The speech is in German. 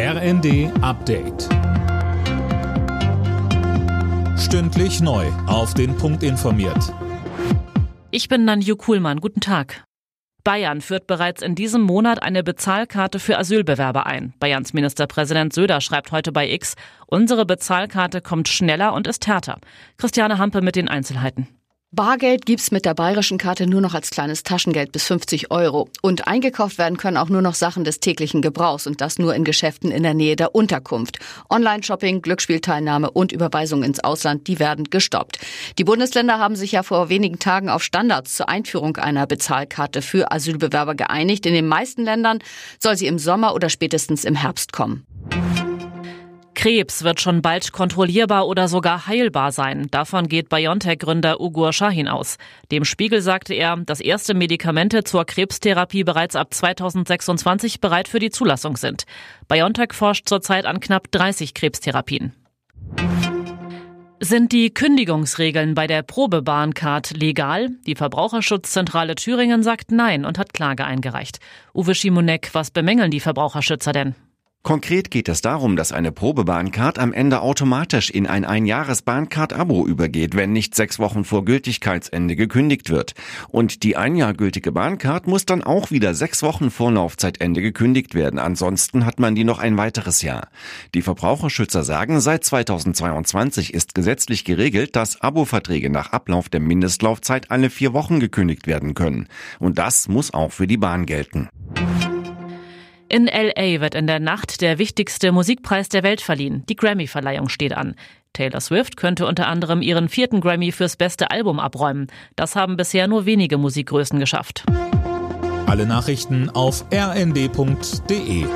RND Update. Stündlich neu. Auf den Punkt informiert. Ich bin Nanju Kuhlmann. Guten Tag. Bayern führt bereits in diesem Monat eine Bezahlkarte für Asylbewerber ein. Bayerns Ministerpräsident Söder schreibt heute bei X, unsere Bezahlkarte kommt schneller und ist härter. Christiane Hampe mit den Einzelheiten. Bargeld gibt's mit der bayerischen Karte nur noch als kleines Taschengeld bis 50 Euro. Und eingekauft werden können auch nur noch Sachen des täglichen Gebrauchs und das nur in Geschäften in der Nähe der Unterkunft. Online-Shopping, Glücksspielteilnahme und Überweisung ins Ausland, die werden gestoppt. Die Bundesländer haben sich ja vor wenigen Tagen auf Standards zur Einführung einer Bezahlkarte für Asylbewerber geeinigt. In den meisten Ländern soll sie im Sommer oder spätestens im Herbst kommen. Krebs wird schon bald kontrollierbar oder sogar heilbar sein. Davon geht BioNTech-Gründer Ugur Shahin aus. Dem Spiegel sagte er, dass erste Medikamente zur Krebstherapie bereits ab 2026 bereit für die Zulassung sind. BioNTech forscht zurzeit an knapp 30 Krebstherapien. Sind die Kündigungsregeln bei der Probebahncard legal? Die Verbraucherschutzzentrale Thüringen sagt Nein und hat Klage eingereicht. Uwe Schimonek, was bemängeln die Verbraucherschützer denn? Konkret geht es darum, dass eine Probebahncard am Ende automatisch in ein Einjahres-Bahncard-Abo übergeht, wenn nicht sechs Wochen vor Gültigkeitsende gekündigt wird. Und die ein Jahr gültige Bahncard muss dann auch wieder sechs Wochen vor Laufzeitende gekündigt werden. Ansonsten hat man die noch ein weiteres Jahr. Die Verbraucherschützer sagen, seit 2022 ist gesetzlich geregelt, dass Abo-Verträge nach Ablauf der Mindestlaufzeit alle vier Wochen gekündigt werden können. Und das muss auch für die Bahn gelten. In LA wird in der Nacht der wichtigste Musikpreis der Welt verliehen. Die Grammy-Verleihung steht an. Taylor Swift könnte unter anderem ihren vierten Grammy fürs beste Album abräumen. Das haben bisher nur wenige Musikgrößen geschafft. Alle Nachrichten auf rnd.de